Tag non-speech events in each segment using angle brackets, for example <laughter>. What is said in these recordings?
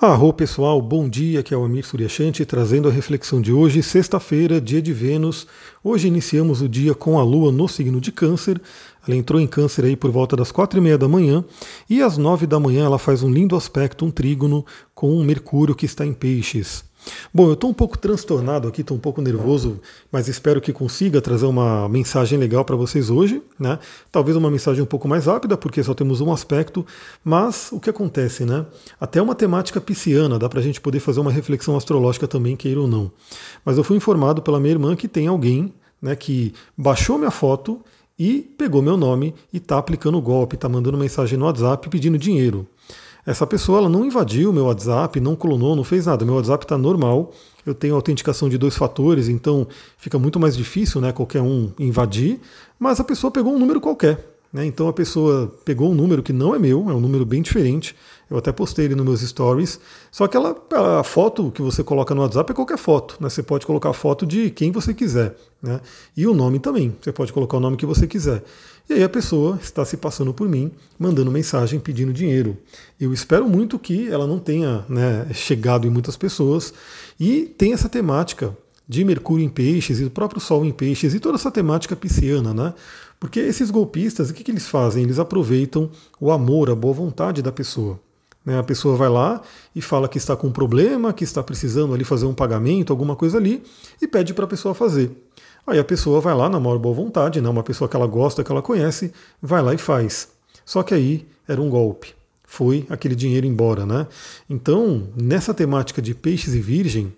Arro pessoal, bom dia, aqui é o Amir Suryashanti trazendo a reflexão de hoje, sexta-feira, dia de Vênus. Hoje iniciamos o dia com a Lua no signo de Câncer. Ela entrou em Câncer aí por volta das quatro e meia da manhã e às nove da manhã ela faz um lindo aspecto, um trígono com um Mercúrio que está em Peixes. Bom, eu estou um pouco transtornado aqui, estou um pouco nervoso, mas espero que consiga trazer uma mensagem legal para vocês hoje. Né? Talvez uma mensagem um pouco mais rápida, porque só temos um aspecto, mas o que acontece, né? Até uma temática pisciana, dá para a gente poder fazer uma reflexão astrológica também, queira ou não. Mas eu fui informado pela minha irmã que tem alguém né, que baixou minha foto e pegou meu nome e está aplicando o golpe, está mandando mensagem no WhatsApp pedindo dinheiro. Essa pessoa ela não invadiu meu WhatsApp, não clonou, não fez nada. Meu WhatsApp está normal. Eu tenho autenticação de dois fatores, então fica muito mais difícil né, qualquer um invadir. Mas a pessoa pegou um número qualquer. Né? Então a pessoa pegou um número que não é meu, é um número bem diferente. Eu até postei ele nos meus stories. Só que ela, a foto que você coloca no WhatsApp é qualquer foto. Né? Você pode colocar a foto de quem você quiser. Né? E o nome também. Você pode colocar o nome que você quiser. E aí a pessoa está se passando por mim, mandando mensagem pedindo dinheiro. Eu espero muito que ela não tenha né, chegado em muitas pessoas e tem essa temática de Mercúrio em peixes e do próprio Sol em peixes e toda essa temática pisciana, né? Porque esses golpistas, o que, que eles fazem? Eles aproveitam o amor, a boa vontade da pessoa. Né? A pessoa vai lá e fala que está com um problema, que está precisando ali fazer um pagamento, alguma coisa ali, e pede para a pessoa fazer. Aí a pessoa vai lá na maior boa vontade, né? uma pessoa que ela gosta, que ela conhece, vai lá e faz. Só que aí era um golpe. Foi aquele dinheiro embora, né? Então, nessa temática de peixes e virgem,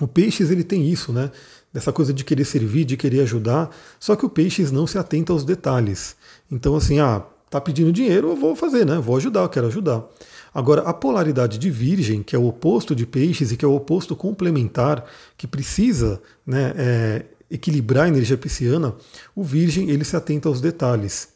o peixes ele tem isso, né? Dessa coisa de querer servir, de querer ajudar, só que o peixes não se atenta aos detalhes. Então, assim, ah, tá pedindo dinheiro, eu vou fazer, né? Vou ajudar, eu quero ajudar. Agora, a polaridade de Virgem, que é o oposto de Peixes e que é o oposto complementar, que precisa né, é, equilibrar a energia pisciana, o Virgem ele se atenta aos detalhes.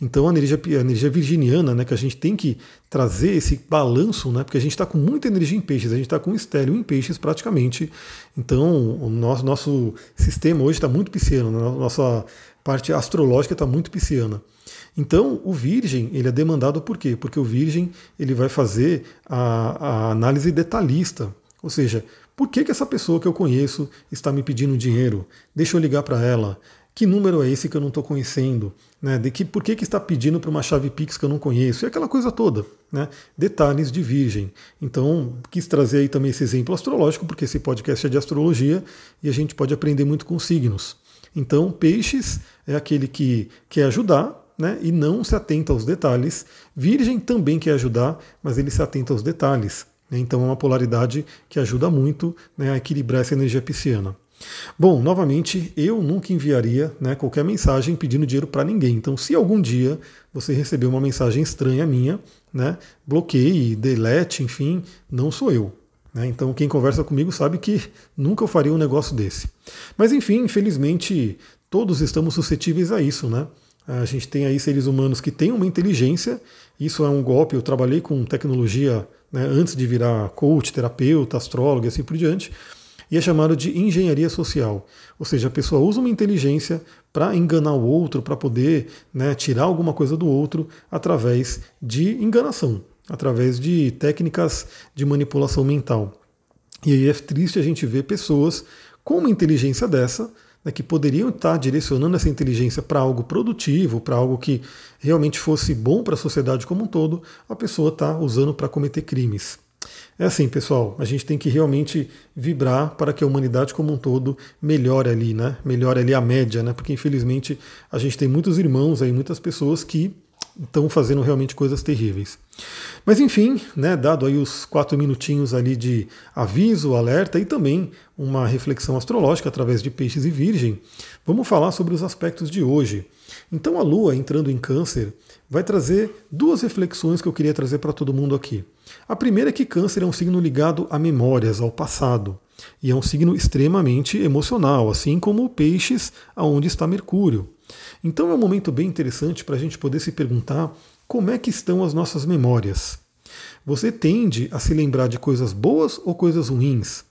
Então a energia, a energia virginiana, né, que a gente tem que trazer esse balanço, né, porque a gente está com muita energia em peixes, a gente está com estéreo em peixes praticamente. Então o nosso, nosso sistema hoje está muito pisciano, né, nossa parte astrológica está muito pisciana. Então o virgem ele é demandado por quê? Porque o virgem ele vai fazer a, a análise detalhista, ou seja, por que, que essa pessoa que eu conheço está me pedindo dinheiro? Deixa eu ligar para ela. Que número é esse que eu não estou conhecendo? Né? De que, por que, que está pedindo para uma chave Pix que eu não conheço? E aquela coisa toda. Né? Detalhes de virgem. Então, quis trazer aí também esse exemplo astrológico, porque esse podcast é de astrologia e a gente pode aprender muito com signos. Então, peixes é aquele que quer ajudar, né, e não se atenta aos detalhes. Virgem também quer ajudar, mas ele se atenta aos detalhes. Né? Então é uma polaridade que ajuda muito né, a equilibrar essa energia pisciana. Bom, novamente, eu nunca enviaria né, qualquer mensagem pedindo dinheiro para ninguém. Então, se algum dia você receber uma mensagem estranha minha, né, bloqueie, delete, enfim, não sou eu. Né? Então, quem conversa comigo sabe que nunca eu faria um negócio desse. Mas, enfim, infelizmente, todos estamos suscetíveis a isso, né? A gente tem aí seres humanos que têm uma inteligência, isso é um golpe. Eu trabalhei com tecnologia né, antes de virar coach, terapeuta, astrólogo e assim por diante, e é chamado de engenharia social. Ou seja, a pessoa usa uma inteligência para enganar o outro, para poder né, tirar alguma coisa do outro através de enganação, através de técnicas de manipulação mental. E aí é triste a gente ver pessoas com uma inteligência dessa né, que poderiam estar direcionando essa inteligência para algo produtivo, para algo que realmente fosse bom para a sociedade como um todo, a pessoa está usando para cometer crimes. É assim, pessoal, a gente tem que realmente vibrar para que a humanidade como um todo melhore ali, né? Melhore ali a média, né? Porque infelizmente a gente tem muitos irmãos aí, muitas pessoas que estão fazendo realmente coisas terríveis. Mas enfim, né, dado aí os quatro minutinhos ali de aviso, alerta e também uma reflexão astrológica através de peixes e virgem, vamos falar sobre os aspectos de hoje. Então a Lua entrando em câncer vai trazer duas reflexões que eu queria trazer para todo mundo aqui. A primeira é que câncer é um signo ligado a memórias, ao passado. E é um signo extremamente emocional, assim como peixes, aonde está Mercúrio. Então é um momento bem interessante para a gente poder se perguntar como é que estão as nossas memórias. Você tende a se lembrar de coisas boas ou coisas ruins?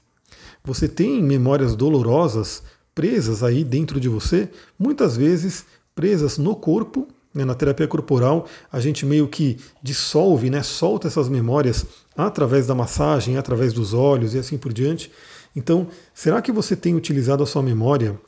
Você tem memórias dolorosas presas aí dentro de você, muitas vezes presas no corpo, Né? Na terapia corporal, a gente meio que dissolve, né? solta essas memórias através da massagem, através dos olhos e assim por diante. Então, será que você tem utilizado a sua memória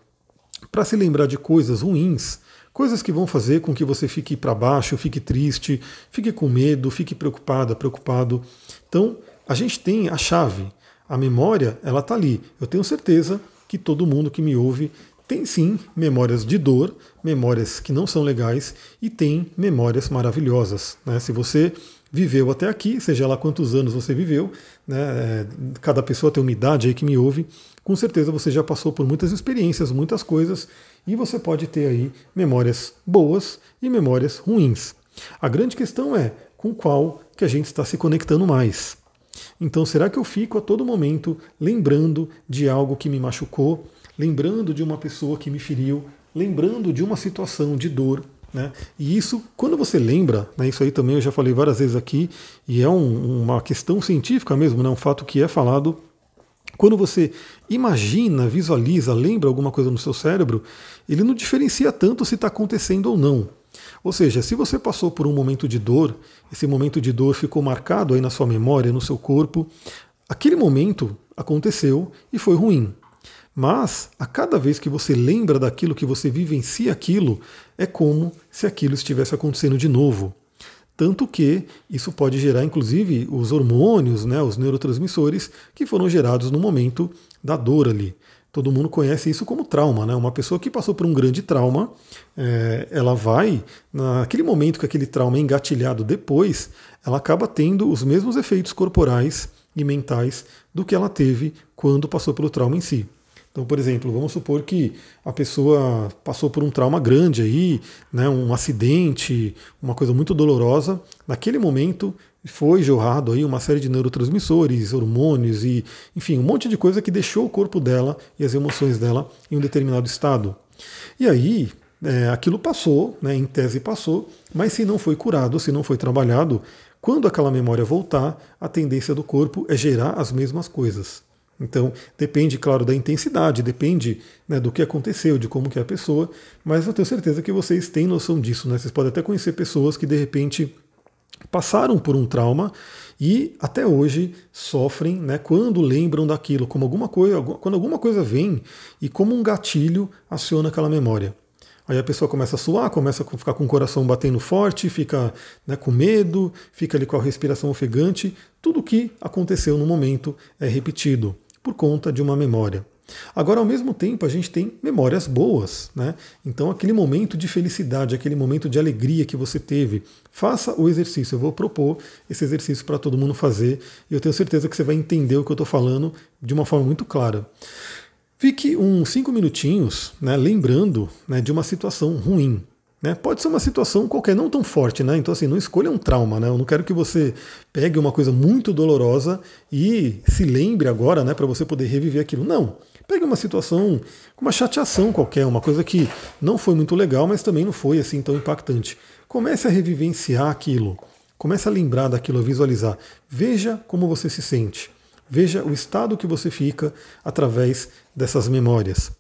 para se lembrar de coisas ruins? Coisas que vão fazer com que você fique para baixo, fique triste, fique com medo, fique preocupada, preocupado. Então, a gente tem a chave. A memória, ela está ali. Eu tenho certeza que todo mundo que me ouve tem sim memórias de dor, memórias que não são legais e tem memórias maravilhosas. Né? Se você viveu até aqui, seja lá quantos anos você viveu, né? É, cada pessoa tem uma idade aí que me ouve, com certeza você já passou por muitas experiências, muitas coisas, e você pode ter aí memórias boas e memórias ruins. A grande questão é com qual que a gente está se conectando mais. Então, será que eu fico a todo momento lembrando de algo que me machucou, lembrando de uma pessoa que me feriu, lembrando de uma situação de dor? Né? E isso, quando você lembra, né, isso aí também eu já falei várias vezes aqui, e é um, uma questão científica mesmo, né, um fato que é falado quando você imagina, visualiza, lembra alguma coisa no seu cérebro, ele não diferencia tanto se está acontecendo ou não. Ou seja, se você passou por um momento de dor, esse momento de dor ficou marcado aí na sua memória, no seu corpo, aquele momento aconteceu e foi ruim. Mas a cada vez que você lembra daquilo que você vivencia aquilo, é como se aquilo estivesse acontecendo de novo. Tanto que isso pode gerar, inclusive, os hormônios, né, os neurotransmissores que foram gerados no momento da dor ali. Todo mundo conhece isso como trauma, né? Uma pessoa que passou por um grande trauma, é, ela vai, naquele momento que aquele trauma é engatilhado depois, ela acaba tendo os mesmos efeitos corporais e mentais do que ela teve quando passou pelo trauma em si. Então, por exemplo, vamos supor que a pessoa passou por um trauma grande aí, né, um acidente, uma coisa muito dolorosa. Naquele momento foi jorrado aí uma série de neurotransmissores, hormônios e, enfim, um monte de coisa que deixou o corpo dela e as emoções dela em um determinado estado. E aí, é, aquilo passou, né, em tese passou, mas se não foi curado, se não foi trabalhado, quando aquela memória voltar, a tendência do corpo é gerar as mesmas coisas. Então, depende, claro, da intensidade, depende né, do que aconteceu, de como que é a pessoa, mas eu tenho certeza que vocês têm noção disso. Né? Vocês podem até conhecer pessoas que, de repente, passaram por um trauma e até hoje sofrem né, quando lembram daquilo, como alguma coisa, quando alguma coisa vem e como um gatilho aciona aquela memória. Aí a pessoa começa a suar, começa a ficar com o coração batendo forte, fica né, com medo, fica ali com a respiração ofegante. Tudo o que aconteceu no momento é repetido por conta de uma memória. Agora, ao mesmo tempo, a gente tem memórias boas, né? Então, aquele momento de felicidade, aquele momento de alegria que você teve, faça o exercício. Eu vou propor esse exercício para todo mundo fazer e eu tenho certeza que você vai entender o que eu estou falando de uma forma muito clara. Fique uns cinco minutinhos, né, lembrando né, de uma situação ruim, né? Pode ser uma situação qualquer, não tão forte, né? Então, assim, não escolha um trauma, né? Eu não quero que você pegue uma coisa muito dolorosa e se lembre agora, né, para você poder reviver aquilo. Não. Pegue uma situação uma chateação qualquer, uma coisa que não foi muito legal, mas também não foi assim tão impactante. Comece a revivenciar aquilo. Comece a lembrar daquilo, a visualizar. Veja como você se sente. Veja o estado que você fica através dessas memórias.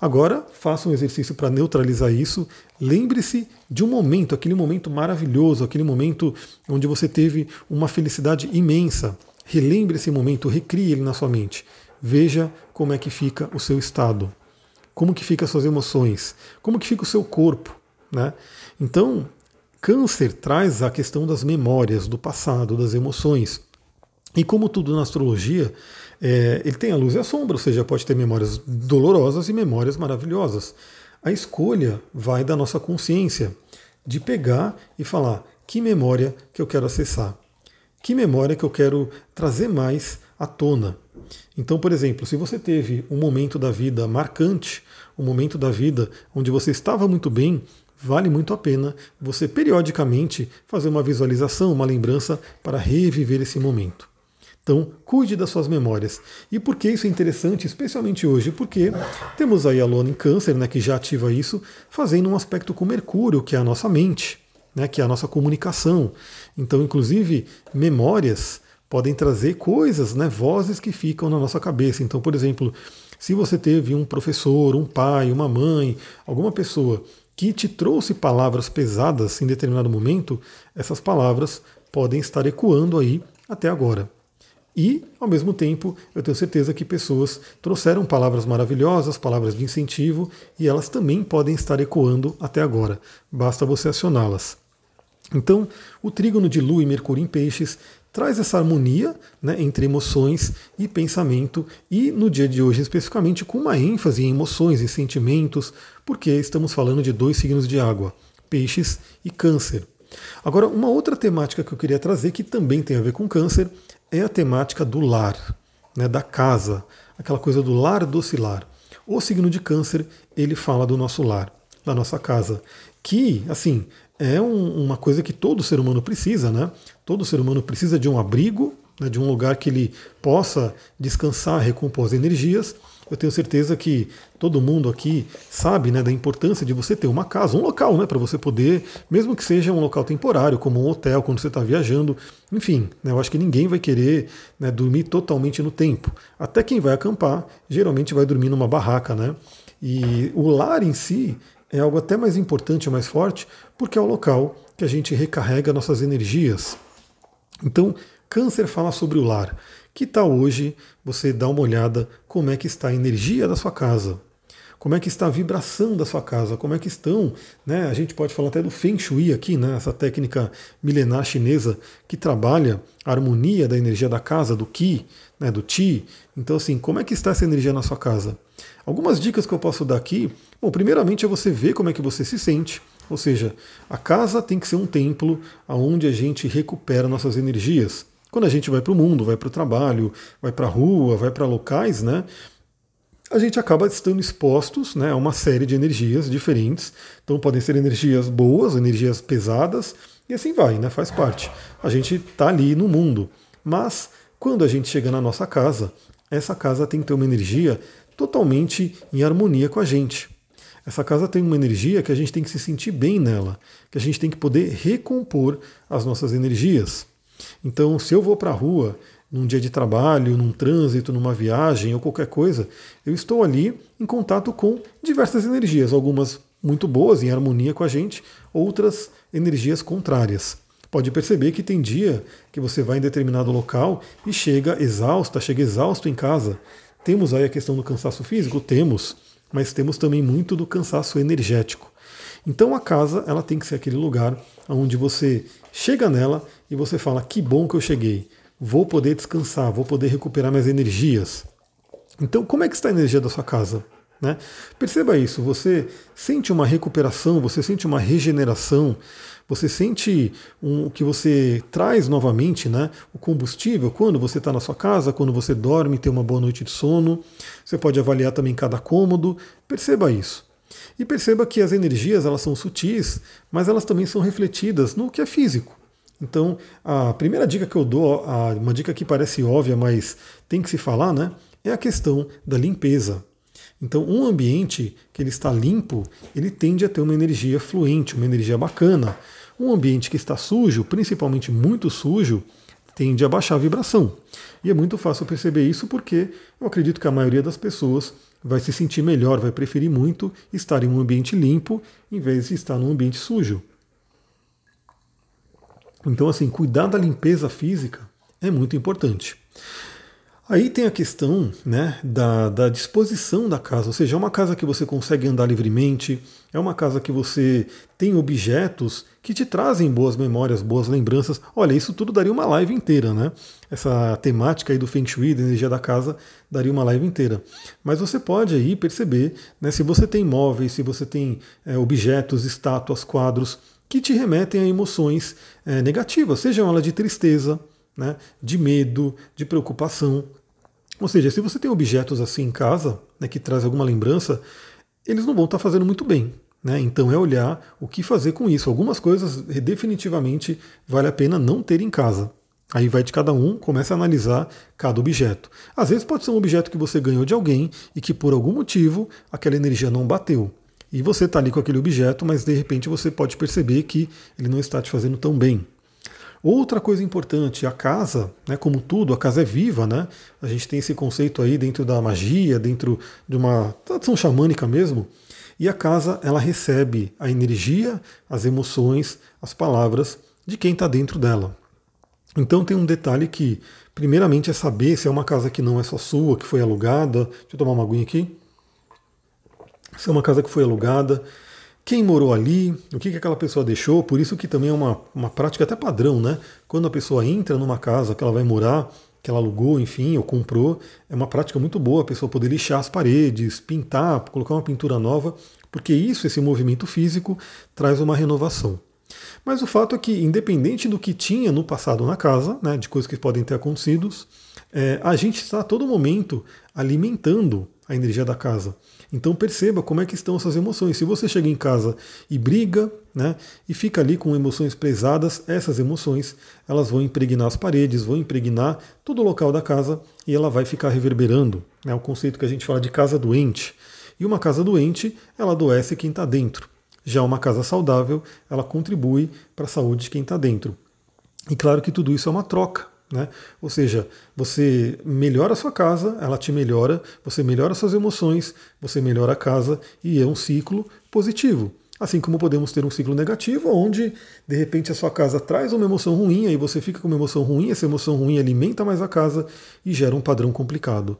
Agora, faça um exercício para neutralizar isso. Lembre-se de um momento, aquele momento maravilhoso, aquele momento onde você teve uma felicidade imensa. Relembre esse momento, recrie ele na sua mente. Veja como é que fica o seu estado, como que fica as suas emoções, como que fica o seu corpo, né? Então, câncer traz a questão das memórias, do passado, das emoções. E como tudo na astrologia, é, ele tem a luz e a sombra, ou seja, pode ter memórias dolorosas e memórias maravilhosas. A escolha vai da nossa consciência, de pegar e falar que memória que eu quero acessar, que memória que eu quero trazer mais à tona. Então, por exemplo, se você teve um momento da vida marcante, um momento da vida onde você estava muito bem, vale muito a pena você periodicamente fazer uma visualização, uma lembrança para reviver esse momento. Então, cuide das suas memórias. E por que isso é interessante, especialmente hoje? Porque temos aí a Lua em Câncer, né, que já ativa isso, fazendo um aspecto com Mercúrio, que é a nossa mente, né, que é a nossa comunicação. Então, inclusive, memórias podem trazer coisas, né, vozes que ficam na nossa cabeça. Então, por exemplo, se você teve um professor, um pai, uma mãe, alguma pessoa que te trouxe palavras pesadas em determinado momento, essas palavras podem estar ecoando aí até agora. E, ao mesmo tempo, eu tenho certeza que pessoas trouxeram palavras maravilhosas, palavras de incentivo, e elas também podem estar ecoando até agora. Basta você acioná-las. Então, o trígono de Lua e Mercúrio em Peixes traz essa harmonia né, entre emoções e pensamento, e no dia de hoje, especificamente, com uma ênfase em emoções e sentimentos, porque estamos falando de dois signos de água, Peixes e Câncer. Agora, uma outra temática que eu queria trazer, que também tem a ver com Câncer, é a temática do lar, né, da casa, aquela coisa do lar docilar. O signo de Câncer, ele fala do nosso lar, da nossa casa, que, assim, é um, uma coisa que todo ser humano precisa, né? Todo ser humano precisa de um abrigo, né, de um lugar que ele possa descansar, recompor as energias. Eu tenho certeza que todo mundo aqui sabe né, da importância de você ter uma casa, um local, né, para você poder, mesmo que seja um local temporário, como um hotel, quando você está viajando. Enfim, né, eu acho que ninguém vai querer né, dormir totalmente no tempo. Até quem vai acampar, geralmente vai dormir numa barraca, né? E o lar em si é algo até mais importante, mais forte, porque é o local que a gente recarrega nossas energias. Então, Câncer fala sobre o lar. Que tal hoje você dar uma olhada como é que está a energia da sua casa? Como é que está a vibração da sua casa? Como é que estão? Né? A gente pode falar até do Feng Shui aqui, né? essa técnica milenar chinesa que trabalha a harmonia da energia da casa, do Qi, né? do Qi. Então, assim, como é que está essa energia na sua casa? Algumas dicas que eu posso dar aqui. Bom, primeiramente é você ver como é que você se sente. Ou seja, a casa tem que ser um templo onde a gente recupera nossas energias. Quando a gente vai para o mundo, vai para o trabalho, vai para a rua, vai para locais, né? A gente acaba estando expostos né, a uma série de energias diferentes. Então podem ser energias boas, energias pesadas, e assim vai, né? Faz parte. A gente está ali no mundo. Mas quando a gente chega na nossa casa, essa casa tem que ter uma energia totalmente em harmonia com a gente. Essa casa tem uma energia que a gente tem que se sentir bem nela, que a gente tem que poder recompor as nossas energias. Então, se eu vou para a rua num dia de trabalho, num trânsito, numa viagem ou qualquer coisa, eu estou ali em contato com diversas energias, algumas muito boas, em harmonia com a gente, outras energias contrárias. Pode perceber que tem dia que você vai em determinado local e chega exausta, chega exausto em casa. Temos aí a questão do cansaço físico? Temos, mas temos também muito do cansaço energético. Então a casa ela tem que ser aquele lugar onde você chega nela e você fala que bom que eu cheguei, vou poder descansar, vou poder recuperar minhas energias. Então como é que está a energia da sua casa? Né? Perceba isso, você sente uma recuperação, você sente uma regeneração, você sente um, que você traz novamente né, o combustível quando você está na sua casa, quando você dorme, tem uma boa noite de sono. Você pode avaliar também cada cômodo, perceba isso. E perceba que as energias elas são sutis, mas elas também são refletidas no que é físico. Então, a primeira dica que eu dou, uma dica que parece óbvia, mas tem que se falar, né, é a questão da limpeza. Então, um ambiente que ele está limpo, ele tende a ter uma energia fluente, uma energia bacana. Um ambiente que está sujo, principalmente muito sujo, tende a baixar a vibração. E é muito fácil perceber isso porque eu acredito que a maioria das pessoas vai se sentir melhor, vai preferir muito estar em um ambiente limpo em vez de estar num ambiente sujo. Então, assim, cuidar da limpeza física é muito importante. Aí tem a questão né, da, da, disposição da casa, ou seja, é uma casa que você consegue andar livremente, é uma casa que você tem objetos que te trazem boas memórias, boas lembranças. Olha, isso tudo daria uma live inteira, né? Essa temática aí do Feng Shui, da energia da casa, daria uma live inteira. Mas você pode aí perceber, né, se você tem móveis, se você tem é, objetos, estátuas, quadros que te remetem a emoções é, negativas, sejam elas de tristeza, né, de medo, de preocupação. Ou seja, se você tem objetos assim em casa, né, que traz alguma lembrança, eles não vão estar fazendo muito bem. Né? Então é olhar o que fazer com isso. Algumas coisas definitivamente vale a pena não ter em casa. Aí vai de cada um, começa a analisar cada objeto. Às vezes pode ser um objeto que você ganhou de alguém e que por algum motivo aquela energia não bateu. E você está ali com aquele objeto, mas de repente você pode perceber que ele não está te fazendo tão bem. Outra coisa importante, a casa, né, como tudo, a casa é viva, né? A gente tem esse conceito aí dentro da magia, dentro de uma tradição xamânica mesmo, e a casa ela recebe a energia, as emoções, as palavras de quem está dentro dela. Então tem um detalhe que, primeiramente, é saber se é uma casa que não é só sua, que foi alugada. Deixa eu tomar uma aguinha aqui. Se é uma casa que foi alugada, quem morou ali, o que, que aquela pessoa deixou, por isso que também é uma, uma prática até padrão, né? Quando a pessoa entra numa casa que ela vai morar, que ela alugou, enfim, ou comprou, é uma prática muito boa a pessoa poder lixar as paredes, pintar, colocar uma pintura nova, porque isso, esse movimento físico, traz uma renovação. Mas o fato é que, independente do que tinha no passado na casa, né, de coisas que podem ter acontecido, é, a gente está a todo momento alimentando a energia da casa. Então perceba como é que estão essas emoções. Se você chega em casa e briga, né, e fica ali com emoções pesadas, essas emoções elas vão impregnar as paredes, vão impregnar todo o local da casa e ela vai ficar reverberando. É o conceito que a gente fala de casa doente. E uma casa doente, ela adoece quem está dentro. Já uma casa saudável, ela contribui para a saúde de quem está dentro. E claro que tudo isso é uma troca. Né? Ou seja, você melhora a sua casa, ela te melhora, você melhora suas emoções, você melhora a casa e é um ciclo positivo. Assim como podemos ter um ciclo negativo, onde de repente a sua casa traz uma emoção ruim, aí você fica com uma emoção ruim, essa emoção ruim alimenta mais a casa e gera um padrão complicado.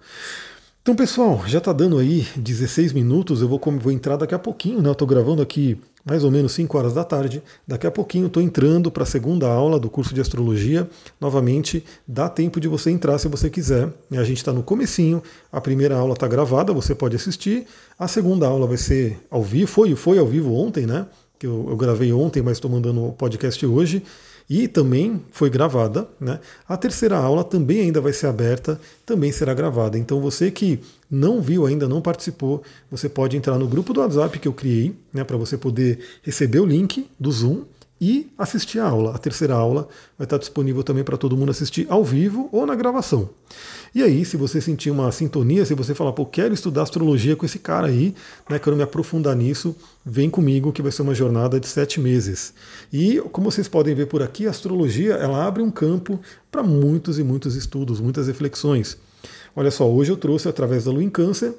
Então, pessoal, já está dando aí 16 minutos, eu vou, vou entrar daqui a pouquinho, né? Eu estou gravando aqui mais ou menos 5 horas da tarde. Daqui a pouquinho estou entrando para a segunda aula do curso de astrologia. Novamente, dá tempo de você entrar se você quiser. A gente está no comecinho, a primeira aula está gravada, você pode assistir. A segunda aula vai ser ao vivo, foi, foi ao vivo ontem, né? Que eu, eu gravei ontem, mas estou mandando o podcast hoje e também foi gravada. Né? A terceira aula também ainda vai ser aberta, também será gravada. Então você que não viu ainda, não participou, você pode entrar no grupo do WhatsApp que eu criei, né, para você poder receber o link do Zoom e assistir a aula. A terceira aula vai estar disponível também para todo mundo assistir ao vivo ou na gravação. E aí, se você sentir uma sintonia, se você falar, pô, quero estudar astrologia com esse cara aí, né, quero me aprofundar nisso, vem comigo que vai ser uma jornada de sete meses. E como vocês podem ver por aqui, a astrologia ela abre um campo para muitos e muitos estudos, muitas reflexões. Olha só, hoje eu trouxe através da Lua em Câncer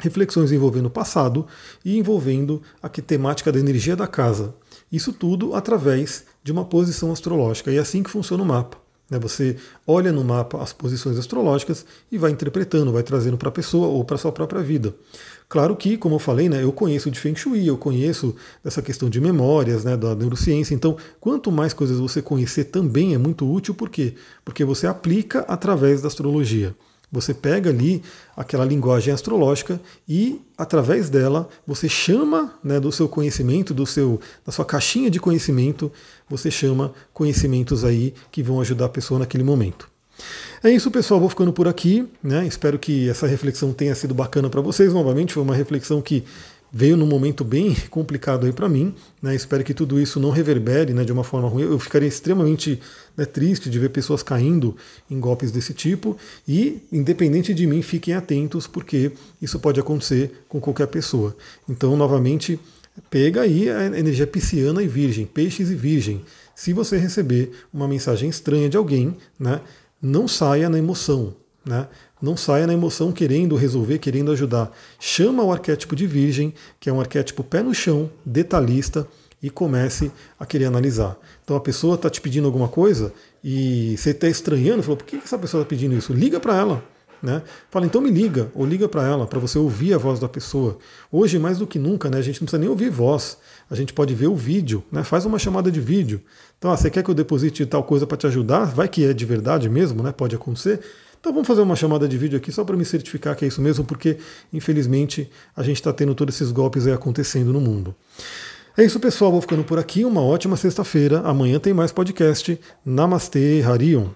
reflexões envolvendo o passado e envolvendo a temática da energia da casa. Isso tudo através de uma posição astrológica. E é assim que funciona o mapa. Né? Você olha no mapa as posições astrológicas e vai interpretando, vai trazendo para a pessoa ou para a sua própria vida. Claro que, como eu falei, né, eu conheço de Feng Shui, eu conheço dessa questão de memórias, né, da neurociência. Então, quanto mais coisas você conhecer também é muito útil, por quê? Porque você aplica através da astrologia. Você pega ali aquela linguagem astrológica e, através dela, você chama né, do seu conhecimento, do seu, da sua caixinha de conhecimento, você chama conhecimentos aí que vão ajudar a pessoa naquele momento. É isso, pessoal. Vou ficando por aqui. Né? Espero que essa reflexão tenha sido bacana para vocês. Novamente, foi uma reflexão que veio num momento bem <laughs> complicado aí para mim. Né? Espero que tudo isso não reverbere né, de uma forma ruim. Eu ficaria extremamente né, triste de ver pessoas caindo em golpes desse tipo. E, independente de mim, fiquem atentos, porque isso pode acontecer com qualquer pessoa. Então, novamente, pega aí a energia pisciana e virgem, peixes e virgem. Se você receber uma mensagem estranha de alguém, né, não saia na emoção. Né? Não saia na emoção querendo resolver, querendo ajudar. Chama o arquétipo de virgem, que é um arquétipo pé no chão, detalhista, e comece a querer analisar. Então a pessoa está te pedindo alguma coisa e você está estranhando, falou, por que essa pessoa está pedindo isso? Liga para ela. Né? Fala, então me liga, ou liga para ela, para você ouvir a voz da pessoa. Hoje, mais do que nunca, né, a gente não precisa nem ouvir voz, a gente pode ver o vídeo, né? faz uma chamada de vídeo. Então, ah, você quer que eu deposite tal coisa para te ajudar? Vai que é de verdade mesmo, né? pode acontecer. Então vamos fazer uma chamada de vídeo aqui só para me certificar que é isso mesmo, porque infelizmente a gente está tendo todos esses golpes aí acontecendo no mundo. É isso, pessoal. Vou ficando por aqui. Uma ótima sexta-feira. Amanhã tem mais podcast. Namastê, Harion.